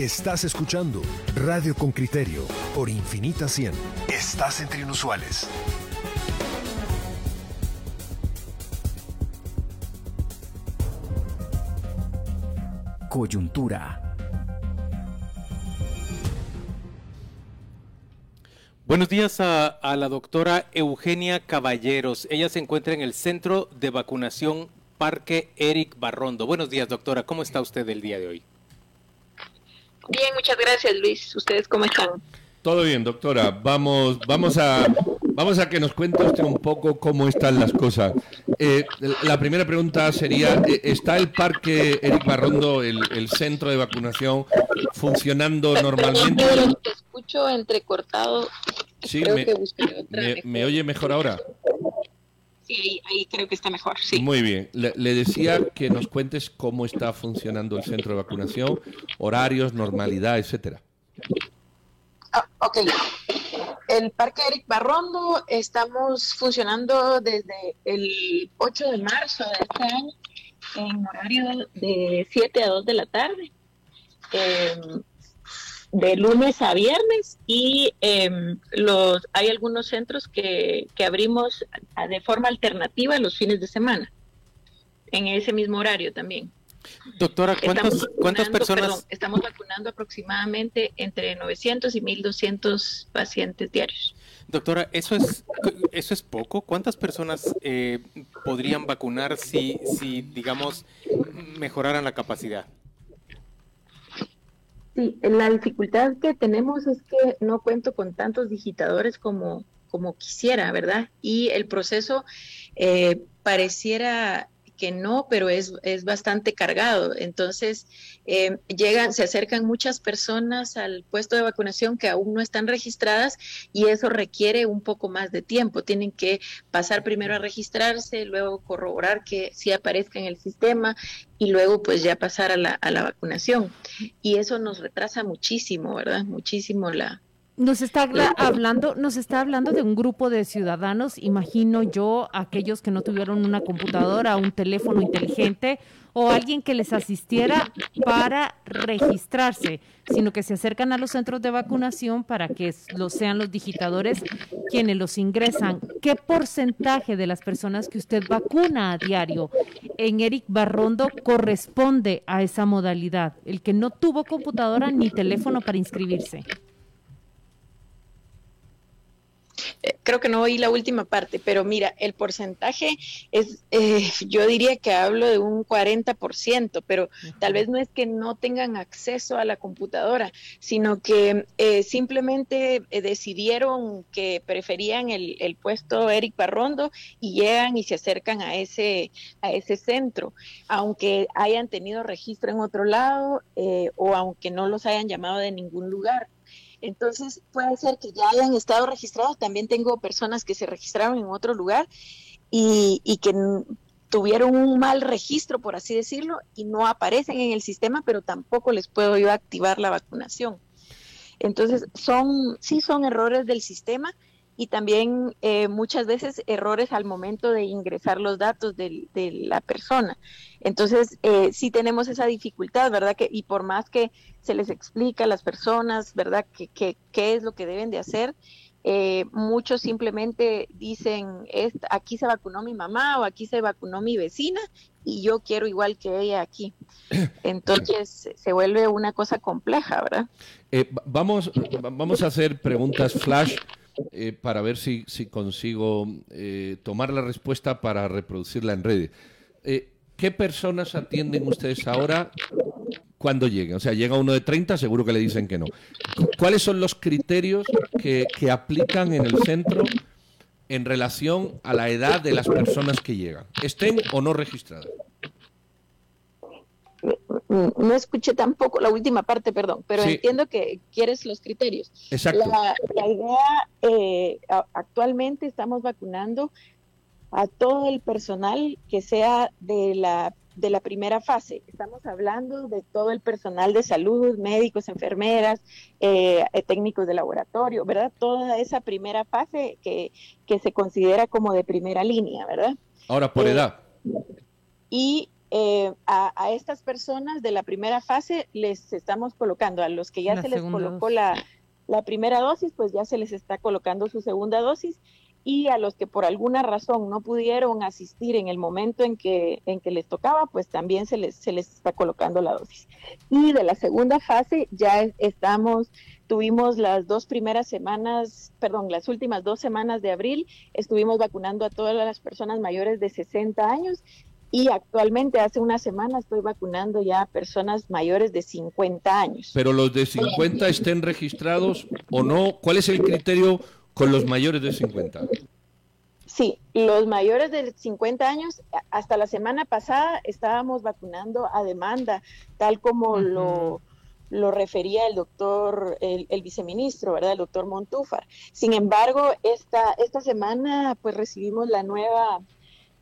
Estás escuchando Radio con Criterio por Infinita 100. Estás entre inusuales. Coyuntura. Buenos días a, a, la doctora Eugenia Caballeros. Ella se encuentra en el Centro de Vacunación Parque Eric Barrondo. Buenos días, doctora. ¿Cómo está usted el día de hoy? Bien, muchas gracias, Luis. ¿Ustedes cómo están? Todo bien, doctora. Vamos, vamos a, vamos a que nos cuente usted un poco cómo están las cosas. Eh, la primera pregunta sería: eh, ¿está el parque Eric Barrondo, el, el centro de vacunación, funcionando normalmente? Te escucho entrecortado. Sí, me, me, me, oye mejor ahora? Sí, ahí, ahí, creo que está mejor. Sí. Muy bien. Le, le, decía que nos cuentes cómo está funcionando el centro de vacunación, horarios, normalidad, etcétera. Ah, ok. El Parque Eric Barrondo estamos funcionando desde el 8 de marzo de este año en horario de 7 a 2 de la tarde, eh, de lunes a viernes y eh, los hay algunos centros que, que abrimos de forma alternativa los fines de semana, en ese mismo horario también. Doctora, ¿cuántas, ¿cuántas personas? Perdón, estamos vacunando aproximadamente entre 900 y 1200 pacientes diarios. Doctora, ¿eso es, eso es poco? ¿Cuántas personas eh, podrían vacunar si, si, digamos, mejoraran la capacidad? La dificultad que tenemos es que no cuento con tantos digitadores como, como quisiera, ¿verdad? Y el proceso eh, pareciera que no, pero es, es bastante cargado. Entonces, eh, llegan, se acercan muchas personas al puesto de vacunación que aún no están registradas y eso requiere un poco más de tiempo. Tienen que pasar primero a registrarse, luego corroborar que sí aparezca en el sistema y luego pues ya pasar a la, a la vacunación. Y eso nos retrasa muchísimo, ¿verdad? Muchísimo la, nos está hablando, nos está hablando de un grupo de ciudadanos, imagino yo, aquellos que no tuvieron una computadora, un teléfono inteligente o alguien que les asistiera para registrarse, sino que se acercan a los centros de vacunación para que los sean los digitadores quienes los ingresan. ¿Qué porcentaje de las personas que usted vacuna a diario en Eric Barrondo corresponde a esa modalidad, el que no tuvo computadora ni teléfono para inscribirse? Creo que no oí la última parte, pero mira, el porcentaje es, eh, yo diría que hablo de un 40%, pero tal vez no es que no tengan acceso a la computadora, sino que eh, simplemente eh, decidieron que preferían el, el, puesto Eric Parrondo y llegan y se acercan a ese, a ese centro, aunque hayan tenido registro en otro lado eh, o aunque no los hayan llamado de ningún lugar. Entonces puede ser que ya hayan estado registrados. También tengo personas que se registraron en otro lugar y, y que tuvieron un mal registro, por así decirlo, y no aparecen en el sistema, pero tampoco les puedo yo activar la vacunación. Entonces, son, sí son errores del sistema y también eh, muchas veces errores al momento de ingresar los datos de, de la persona. Entonces, eh, sí tenemos esa dificultad, ¿verdad? Que, y por más que se les explica a las personas, ¿verdad?, qué que, que es lo que deben de hacer, eh, muchos simplemente dicen, aquí se vacunó mi mamá o aquí se vacunó mi vecina y yo quiero igual que ella aquí. Entonces se vuelve una cosa compleja, ¿verdad? Eh, vamos, vamos a hacer preguntas flash. Eh, para ver si, si consigo eh, tomar la respuesta para reproducirla en redes. Eh, ¿Qué personas atienden ustedes ahora cuando lleguen? O sea, llega uno de 30, seguro que le dicen que no. ¿Cuáles son los criterios que, que aplican en el centro en relación a la edad de las personas que llegan, estén o no registradas? No escuché tampoco la última parte, perdón, pero sí. entiendo que quieres los criterios. Exacto. La, la idea, eh, actualmente estamos vacunando a todo el personal que sea de la, de la primera fase. Estamos hablando de todo el personal de salud, médicos, enfermeras, eh, técnicos de laboratorio, ¿verdad? Toda esa primera fase que, que se considera como de primera línea, ¿verdad? Ahora, por eh, edad. Y eh, a, estas personas de la primera fase les estamos colocando, a los que ya se les colocó la, la primera dosis, pues ya se les está colocando su segunda dosis y a los que por alguna razón no pudieron asistir en el momento en que, en que les tocaba, pues también se les, se les está colocando la dosis. Y de la segunda fase ya estamos, tuvimos las dos primeras semanas, perdón, las últimas dos semanas de abril, estuvimos vacunando a todas las personas mayores de 60 años y actualmente hace una semana estoy vacunando ya a personas mayores de 50 años. Pero los de 50 estén registrados o no, ¿cuál es el criterio con los mayores de 50? Sí, los mayores de 50 años, hasta la semana pasada estábamos vacunando a demanda, tal como lo, lo refería el doctor, el, el, viceministro, ¿verdad? El doctor Montúfar. Sin embargo, esta, esta semana pues recibimos la nueva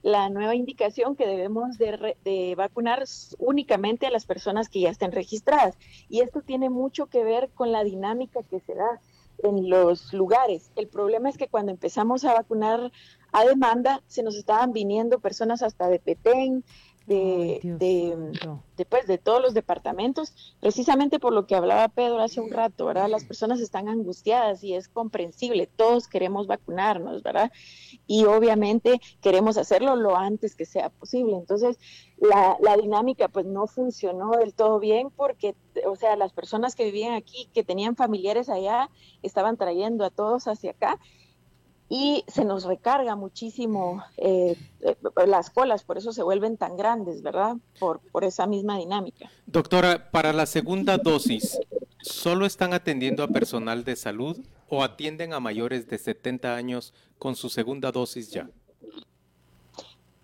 la nueva indicación que debemos de, vacunar únicamente a las personas que ya estén registradas. Y esto tiene mucho que ver con la dinámica que se da en los lugares. El problema es que cuando empezamos a vacunar a demanda, se nos estaban viniendo personas hasta de Petén, de, de, pues, de, todos los departamentos, precisamente por lo que hablaba Pedro hace un rato, ¿verdad? Las personas están angustiadas y es comprensible, todos queremos vacunarnos, ¿verdad? Y obviamente queremos hacerlo lo antes que sea posible. Entonces, la, la dinámica pues no funcionó del todo bien porque, o sea, las personas que vivían aquí, que tenían familiares allá, estaban trayendo a todos hacia acá y se nos recarga muchísimo eh, eh, las colas, por eso se vuelven tan grandes, ¿verdad? Por, por esa misma dinámica. Doctora, para la segunda dosis, ¿solo están atendiendo a personal de salud o atienden a mayores de 70 años con su segunda dosis ya?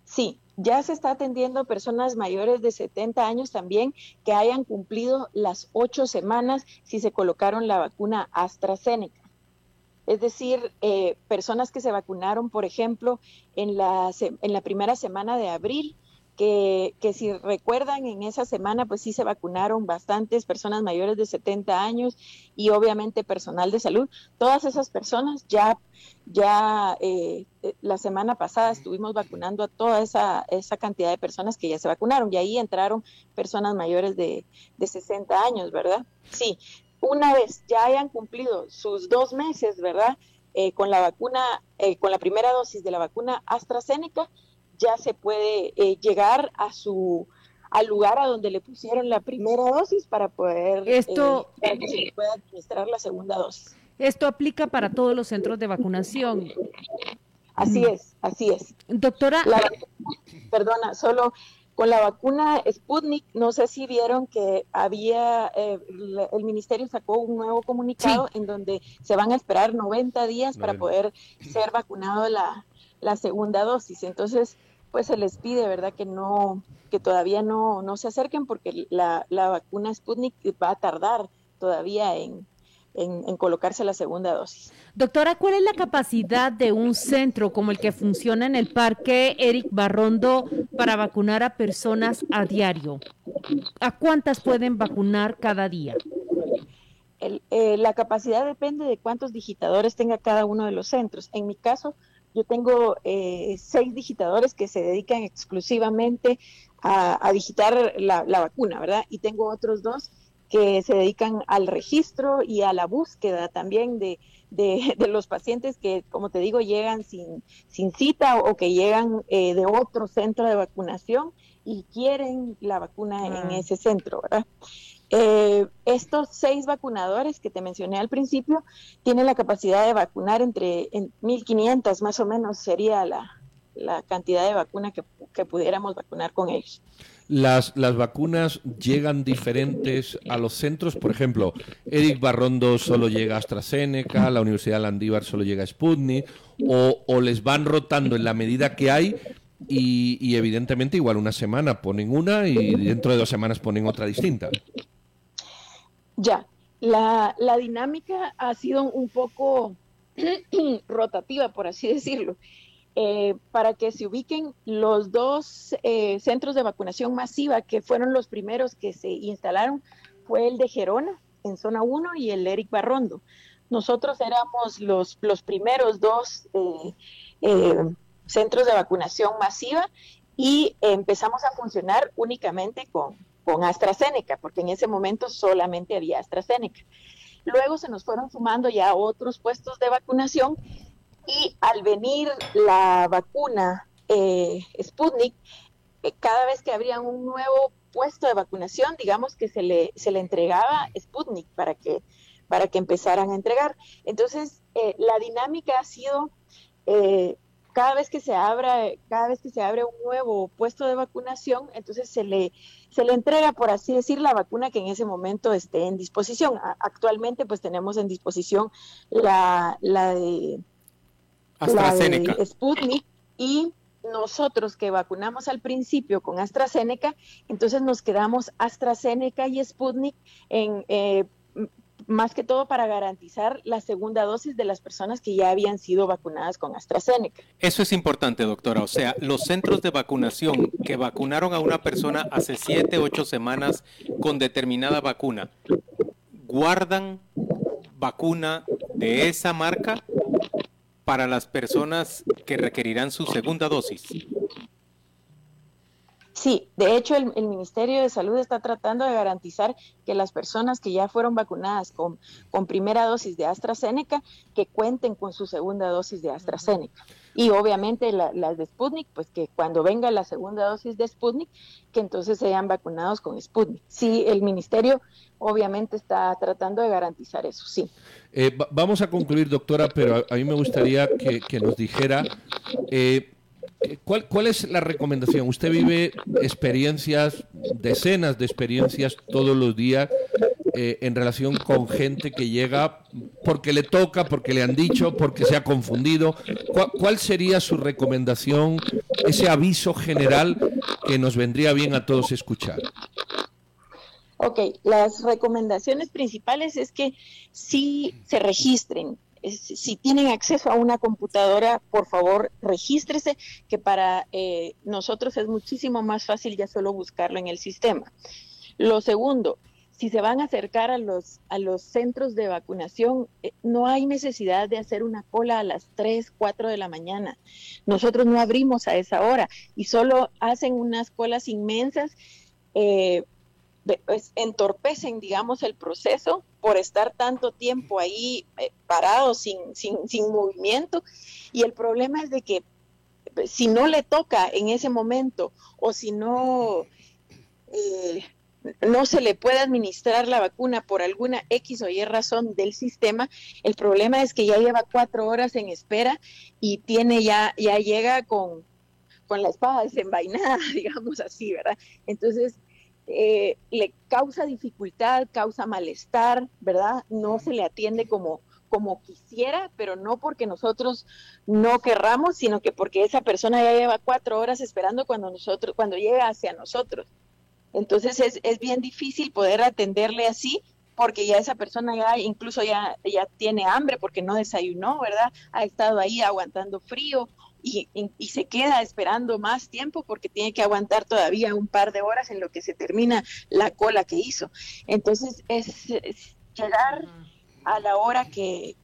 Sí, ya se está atendiendo a personas mayores de 70 años también que hayan cumplido las ocho semanas si se colocaron la vacuna AstraZeneca. Es decir, eh, personas que se vacunaron, por ejemplo, en la, en la primera semana de abril, que, que, si recuerdan, en esa semana pues sí se vacunaron bastantes personas mayores de 70 años y obviamente personal de salud. Todas esas personas ya, ya eh, eh, la semana pasada estuvimos vacunando a toda esa, esa cantidad de personas que ya se vacunaron y ahí entraron personas mayores de, de 60 años, ¿verdad? Sí, una vez ya hayan cumplido sus dos meses, ¿verdad? Eh, con la vacuna, eh, con la primera dosis de la vacuna AstraZeneca, ya se puede eh, llegar a su al lugar a donde le pusieron la primera dosis para poder esto que se pueda administrar la segunda dosis. Esto aplica para todos los centros de vacunación. Así es, así es. Doctora, perdona, solo con la vacuna Sputnik, no sé si vieron que había, eh, el ministerio sacó un nuevo comunicado en donde se van a esperar 90 días para poder ser vacunado la, la segunda dosis. Entonces, pues se les pide, ¿verdad? Que no, que todavía no, no se acerquen porque la, la vacuna Sputnik va a tardar todavía en, en, colocarse la segunda dosis. Doctora, ¿cuál es la capacidad de un centro como el que funciona en el Parque Eric Barrondo para vacunar a personas a diario? ¿A cuántas pueden vacunar cada día? Eh, la capacidad depende de cuántos digitadores tenga cada uno de los centros. En mi caso, yo tengo eh, seis digitadores que se dedican exclusivamente a, digitar la, la, vacuna, ¿verdad? Y tengo otros dos que se dedican al registro y a la búsqueda también de, de, los pacientes que, como te digo, llegan sin, sin cita o que llegan eh, de otro centro de vacunación y quieren la vacuna en ah. ese centro, ¿verdad? Eh, estos seis vacunadores que te mencioné al principio tienen la capacidad de vacunar entre en 1.500 más o menos sería la, la cantidad de vacuna que, que pudiéramos vacunar con ellos. Las, las vacunas llegan diferentes a los centros. Por ejemplo, Eric Barrondo solo llega a AstraZeneca, la Universidad Landívar solo llega a Sputnik, o, les van rotando en la medida que hay y, evidentemente igual una semana ponen una y dentro de dos semanas ponen otra distinta. Ya, la, la dinámica ha sido un poco rotativa, por así decirlo. Eh, para que se ubiquen los dos eh, centros de vacunación masiva que fueron los primeros que se instalaron fue el de Gerona en zona 1 y el Eric Barrondo. Nosotros éramos los, los primeros dos eh, centros de vacunación masiva y empezamos a funcionar únicamente con, con AstraZeneca, porque en ese momento solamente había AstraZeneca. Luego se nos fueron sumando ya otros puestos de vacunación y al venir la vacuna eh, Sputnik, eh, cada vez que habría un nuevo puesto de vacunación, digamos que se le, se le entregaba Sputnik para que, para que empezaran a entregar. Entonces, eh, la dinámica ha sido cada vez que se abra, cada vez que se abre un nuevo puesto de vacunación, entonces se le, se le entrega, por así decir, la vacuna que en ese momento esté en disposición. actualmente, pues tenemos en disposición la, la de AstraZeneca. Sputnik y nosotros que vacunamos al principio con AstraZeneca, entonces nos quedamos AstraZeneca y Sputnik en eh, más que todo para garantizar la segunda dosis de las personas que ya habían sido vacunadas con AstraZeneca. Eso es importante, doctora. O sea, los centros de vacunación que vacunaron a una persona hace siete, ocho semanas con determinada vacuna, ¿guardan vacuna de esa marca para las personas que requerirán su segunda dosis? Sí, de hecho el, Ministerio de Salud está tratando de garantizar que las personas que ya fueron vacunadas con, con primera dosis de AstraZeneca, que cuenten con su segunda dosis de AstraZeneca. Y obviamente las de Sputnik, pues que cuando venga la segunda dosis de Sputnik, que entonces sean vacunados con Sputnik. Sí, el Ministerio obviamente está tratando de garantizar eso, sí. Eh, vamos a concluir, doctora, pero a, mí me gustaría que, que nos dijera... Eh, ¿Cuál, ¿Cuál es la recomendación? Usted vive experiencias, decenas de experiencias todos los días eh, en relación con gente que llega porque le toca, porque le han dicho, porque se ha confundido. ¿Cuál, sería su recomendación, ese aviso general que nos vendría bien a todos escuchar? Ok, las recomendaciones principales es que sí se registren, si tienen acceso a una computadora, por favor, regístrese, que para eh, nosotros es muchísimo más fácil ya solo buscarlo en el sistema. Lo segundo, si se van a acercar a los, a los centros de vacunación, eh, no hay necesidad de hacer una cola a las 3, 4 de la mañana. Nosotros no abrimos a esa hora y solo hacen unas colas inmensas. Eh, pues, entorpecen, digamos, el proceso por estar tanto tiempo ahí eh, parado sin, sin, sin movimiento. Y el problema es de que pues, si no le toca en ese momento o si no, eh, no se le puede administrar la vacuna por alguna X o Y razón del sistema, el problema es que ya lleva cuatro horas en espera y tiene ya, ya llega con, con la espada desenvainada, digamos así, ¿verdad? Entonces, eh, le causa dificultad, causa malestar, ¿verdad? No se le atiende como, como quisiera, pero no porque nosotros no querramos, sino que porque esa persona ya lleva cuatro horas esperando cuando nosotros, cuando llega hacia nosotros. Entonces es, es bien difícil poder atenderle así, porque ya esa persona ya incluso ya, ya tiene hambre porque no desayunó, ¿verdad? Ha estado ahí aguantando frío y, se queda esperando más tiempo porque tiene que aguantar todavía un par de horas en lo que se termina la cola que hizo. Entonces es, llegar a la hora que,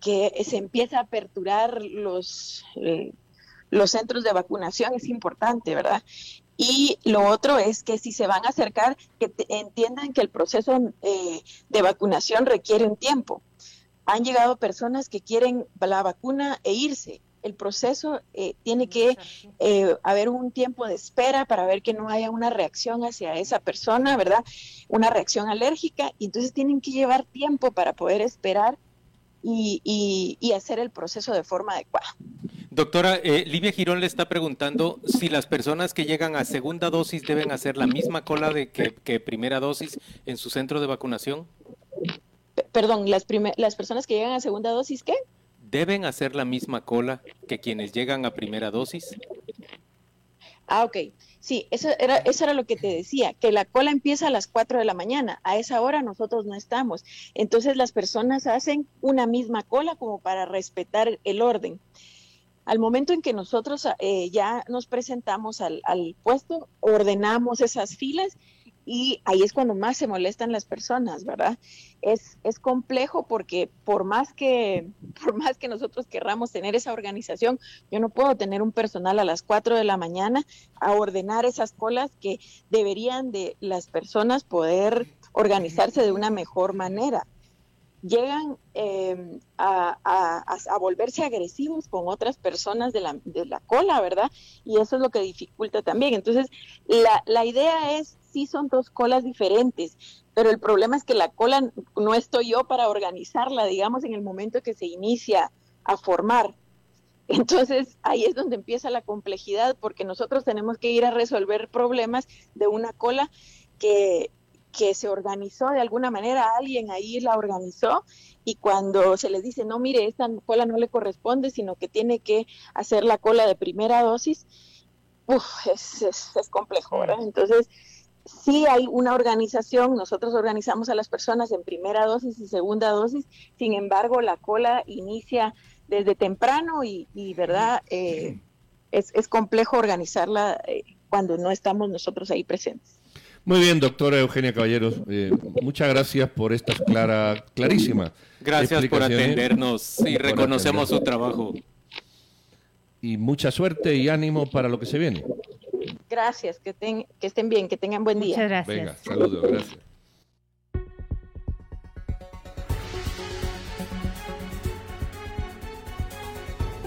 se empieza a aperturar los, eh, los centros de vacunación es importante, ¿verdad? Y lo otro es que si se van a acercar, que entiendan que el proceso eh, de vacunación requiere un tiempo. Han llegado personas que quieren la vacuna e irse el proceso eh, tiene que eh, haber un tiempo de espera para ver que no haya una reacción hacia esa persona, ¿verdad? Una reacción alérgica, y entonces tienen que llevar tiempo para poder esperar y, hacer el proceso de forma adecuada. Doctora, eh, Livia Girón le está preguntando si las personas que llegan a segunda dosis deben hacer la misma cola de que, que primera dosis en su centro de vacunación. perdón, las, las personas que llegan a segunda dosis, ¿qué? Deben hacer la misma cola que quienes llegan a primera dosis? Ah, ok. Sí, eso era, eso era lo que te decía, que la cola empieza a las 4 de la mañana. A esa hora nosotros no estamos. Entonces las personas hacen una misma cola como para respetar el orden. Al momento en que nosotros eh, ya nos presentamos al, al puesto, ordenamos esas filas y ahí es cuando más se molestan las personas, ¿verdad? Es, es complejo porque por más que por más que nosotros querramos tener esa organización, yo no puedo tener un personal a las 4 de la mañana a ordenar esas colas que deberían de las personas poder organizarse de una mejor manera llegan eh, a, a, volverse agresivos con otras personas de la, de la, cola, ¿verdad? Y eso es lo que dificulta también. Entonces, la, la idea es, sí son dos colas diferentes, pero el problema es que la cola no estoy yo para organizarla, digamos, en el momento que se inicia a formar. Entonces ahí es donde empieza la complejidad porque nosotros tenemos que ir a resolver problemas de una cola que, que se organizó de alguna manera, alguien ahí la organizó y cuando se les dice, no, mire, esta cola no le corresponde, sino que tiene que hacer la cola de primera dosis, uf, es, es, complejo, ¿verdad? Entonces, sí hay una organización, nosotros organizamos a las personas en primera dosis y segunda dosis, sin embargo, la cola inicia desde temprano y, ¿verdad? Eh, es, es, complejo organizarla eh, cuando no estamos nosotros ahí presentes. Muy bien, doctora Eugenia Caballeros. Eh, muchas gracias por esta clara, clarísima. Gracias por atendernos y reconocemos su trabajo. Y mucha suerte y ánimo para lo que se viene. Gracias, que, que estén bien, que tengan buen día. Muchas gracias. Venga, saludos, gracias.